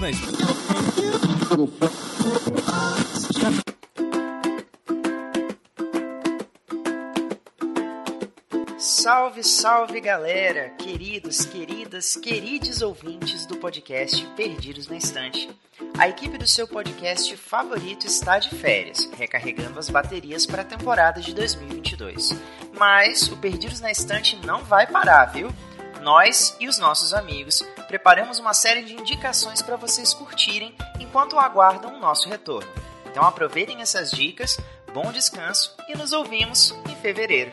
Na. Salve, salve galera, queridos, queridas, queridos ouvintes do podcast Perdidos na Estante. A equipe do seu podcast favorito está de férias, recarregando as baterias para a temporada de 2022. Mas o Perdidos na Estante não vai parar, viu? Nós e os nossos amigos preparamos uma série de indicações para vocês curtirem enquanto aguardam o nosso retorno. Então aproveitem essas dicas, bom descanso e nos ouvimos em fevereiro.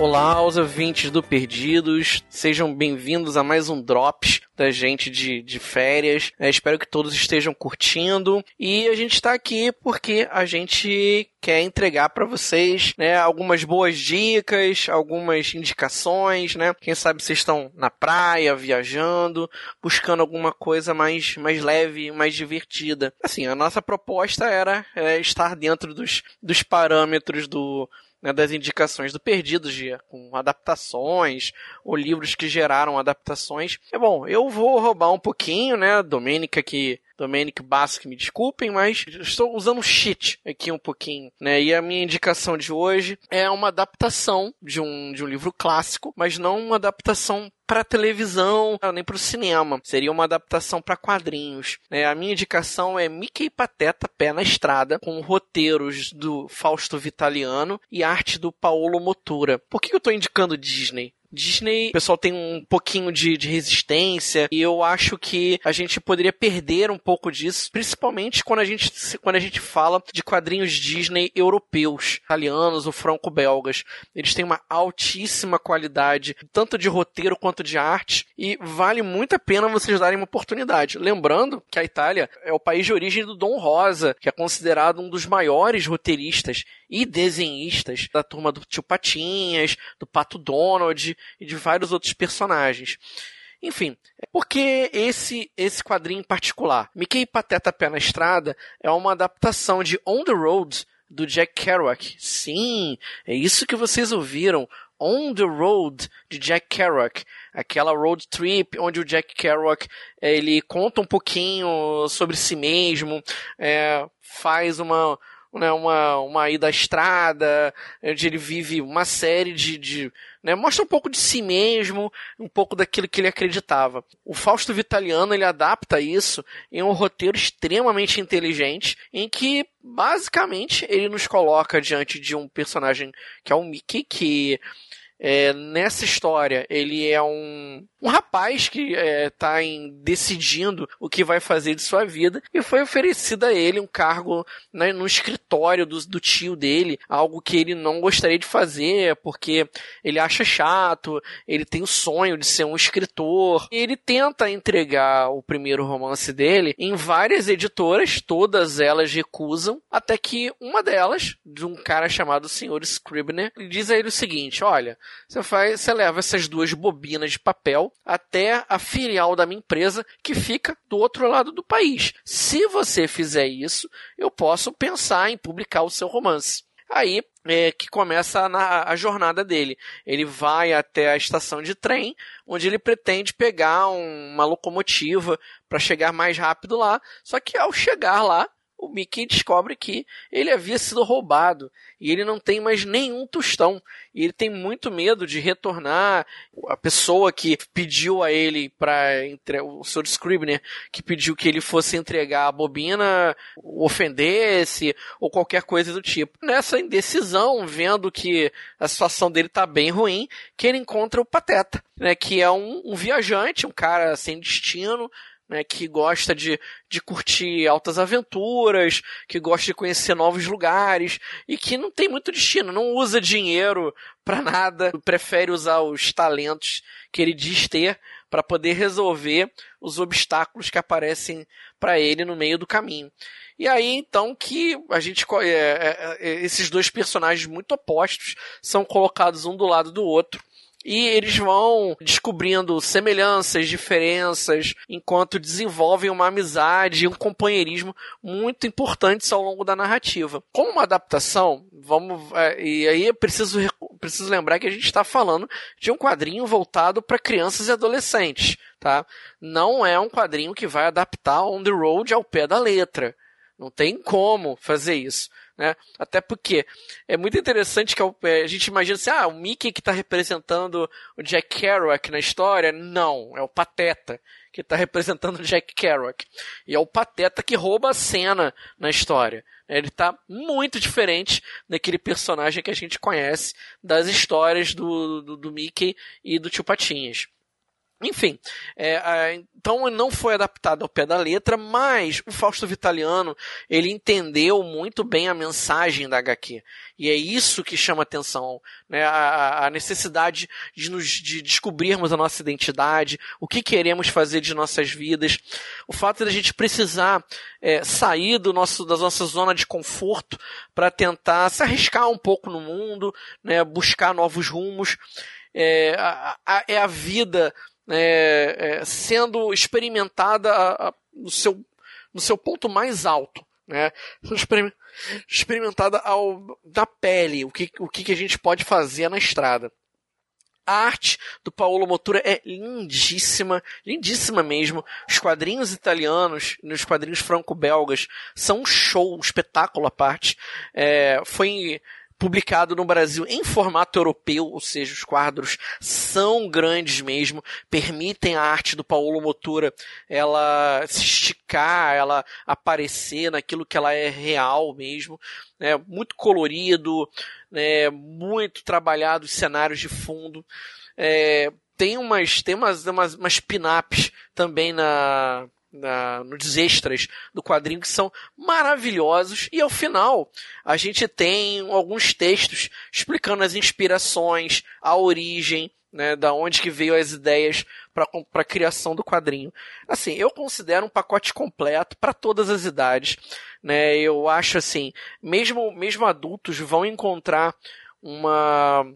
Olá aos ouvintes do Perdidos, sejam bem-vindos a mais um Drops da gente de, de férias. É, espero que todos estejam curtindo e a gente está aqui porque a gente quer entregar para vocês né, algumas boas dicas, algumas indicações, né? Quem sabe vocês estão na praia, viajando, buscando alguma coisa mais, mais leve, mais divertida. Assim, a nossa proposta era é, estar dentro dos, dos parâmetros do né, das indicações do Perdidos, de, com adaptações ou livros que geraram adaptações. É bom, eu vou roubar um pouquinho, né, Domênica que Domenic Basque, me desculpem, mas estou usando cheat aqui um pouquinho, né? E a minha indicação de hoje é uma adaptação de um, de um livro clássico, mas não uma adaptação para televisão nem para o cinema. Seria uma adaptação para quadrinhos. É, a minha indicação é Mickey Pateta Pé na Estrada, com roteiros do Fausto Vitaliano e arte do Paolo Motura. Por que eu estou indicando Disney? Disney, o pessoal tem um pouquinho de, de, resistência e eu acho que a gente poderia perder um pouco disso, principalmente quando a gente, quando a gente fala de quadrinhos Disney europeus, italianos ou franco-belgas. Eles têm uma altíssima qualidade, tanto de roteiro quanto de arte, e vale muito a pena vocês darem uma oportunidade. Lembrando que a Itália é o país de origem do Dom Rosa, que é considerado um dos maiores roteiristas e desenhistas da turma do Tio Patinhas, do Pato Donald e de vários outros personagens. Enfim, por que esse, esse quadrinho em particular? Mickey Pateta Pé na Estrada é uma adaptação de On the Road do Jack Kerouac. Sim, é isso que vocês ouviram. On the Road de Jack Kerouac, aquela road trip onde o Jack Kerouac ele conta um pouquinho sobre si mesmo, é, faz uma né, uma, uma ida à estrada, onde ele vive uma série de, de né, mostra um pouco de si mesmo, um pouco daquilo que ele acreditava. O Fausto Vitaliano ele adapta isso em um roteiro extremamente inteligente, em que basicamente ele nos coloca diante de um personagem que é o Mickey, que é, nessa história, ele é um, um rapaz que está é, decidindo o que vai fazer de sua vida e foi oferecido a ele um cargo né, no escritório do, do tio dele, algo que ele não gostaria de fazer porque ele acha chato, ele tem o sonho de ser um escritor. E ele tenta entregar o primeiro romance dele em várias editoras, todas elas recusam, até que uma delas, de um cara chamado Sr. Scribner, diz a ele o seguinte: olha, você faz, você leva essas duas bobinas de papel até a filial da minha empresa que fica do outro lado do país. Se você fizer isso, eu posso pensar em publicar o seu romance. Aí é que começa a, a, jornada dele. Ele vai até a estação de trem, onde ele pretende pegar um, uma locomotiva para chegar mais rápido lá. Só que ao chegar lá, o Mickey descobre que ele havia sido roubado e ele não tem mais nenhum tostão. E ele tem muito medo de retornar. A pessoa que pediu a ele para o Sr. Scribner, que pediu que ele fosse entregar a bobina, ofendesse ou qualquer coisa do tipo. Nessa indecisão, vendo que a situação dele está bem ruim, que ele encontra o Pateta, né, que é um, um viajante, um cara sem destino, né, que gosta de, de curtir altas aventuras, que gosta de conhecer novos lugares e que não tem muito destino, não usa dinheiro para nada, prefere usar os talentos que ele diz ter para poder resolver os obstáculos que aparecem para ele no meio do caminho. E aí então que a gente é, é, é, esses dois personagens muito opostos são colocados um do lado do outro e eles vão descobrindo semelhanças, diferenças, enquanto desenvolvem uma amizade e um companheirismo muito importantes ao longo da narrativa. Como uma adaptação, vamos é, e aí é preciso preciso lembrar que a gente está falando de um quadrinho voltado para crianças e adolescentes, tá? Não é um quadrinho que vai adaptar On the Road ao pé da letra. Não tem como fazer isso. Né? Até porque é muito interessante que é, a gente imagina assim, ah, o Mickey que está representando o Jack Kerouac na história. Não, é o Pateta que está representando o Jack Kerouac. E é o Pateta que rouba a cena na história. Ele está muito diferente daquele personagem que a gente conhece das histórias do, do, do Mickey e do Tio Patinhas. Enfim, é, então não foi adaptado ao pé da letra, mas o Fausto Vitaliano ele entendeu muito bem a mensagem da HQ e é isso que chama atenção, né? a, a necessidade de nos de descobrirmos a nossa identidade, o que queremos fazer de nossas vidas, o fato de a gente precisar é, sair do nosso da nossa zona de conforto para tentar se arriscar um pouco no mundo, né? buscar novos rumos. É a, a, é a vida é, é, sendo experimentada a, a, no, seu, no seu ponto mais alto. Né? Experimentada ao, na pele, o que, o que a gente pode fazer na estrada. A arte do Paolo Motura é lindíssima, lindíssima mesmo. Os quadrinhos italianos, nos quadrinhos franco-belgas, são um show, um espetáculo à parte. É, foi publicado no Brasil em formato europeu, ou seja, os quadros são grandes mesmo, permitem a arte do Paulo Motura ela se esticar, ela aparecer naquilo que ela é real mesmo, né? muito colorido, né? muito trabalhado os cenários de fundo. É, tem umas tem umas, umas, umas pin-ups também na na, nos extras do quadrinho que são maravilhosos e ao final a gente tem alguns textos explicando as inspirações, a origem, né, da onde que veio as ideias para a criação do quadrinho. Assim, eu considero um pacote completo para todas as idades, né? Eu acho assim, mesmo mesmo adultos vão encontrar uma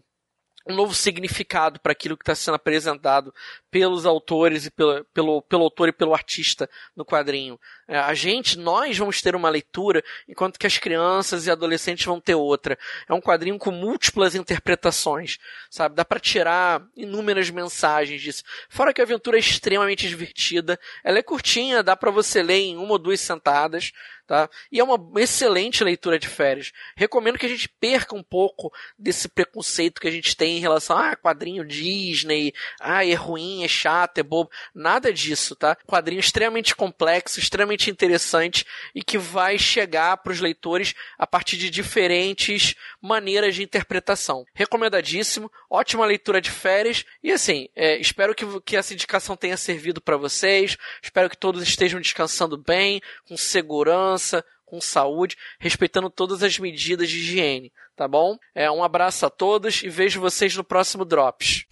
um novo significado para aquilo que está sendo apresentado pelos autores e pelo, pelo, pelo autor e pelo artista no quadrinho. É, a gente, nós vamos ter uma leitura, enquanto que as crianças e adolescentes vão ter outra. É um quadrinho com múltiplas interpretações, sabe? Dá para tirar inúmeras mensagens disso. Fora que a aventura é extremamente divertida, ela é curtinha, dá para você ler em uma ou duas sentadas, tá? E é uma excelente leitura de férias. Recomendo que a gente perca um pouco desse preconceito que a gente tem em relação a ah, quadrinho Disney, ah, é ruim, é chato, é bobo. Nada disso, tá? Quadrinho extremamente complexo, extremamente interessante e que vai chegar para os leitores a partir de diferentes maneiras de interpretação. Recomendadíssimo, ótima leitura de férias e assim, é, espero que, que essa indicação tenha servido para vocês. Espero que todos estejam descansando bem, com segurança segurança, com saúde, respeitando todas as medidas de higiene, tá bom? É, um abraço a todos e vejo vocês no próximo Drops.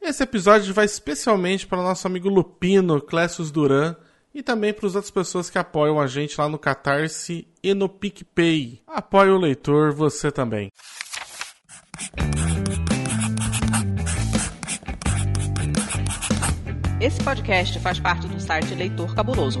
Esse episódio vai especialmente para o nosso amigo Lupino, Clécius Duran, e também para as outras pessoas que apoiam a gente lá no Catarse e no PicPay. Apoie o leitor, você também. Esse podcast faz parte do site Leitor Cabuloso.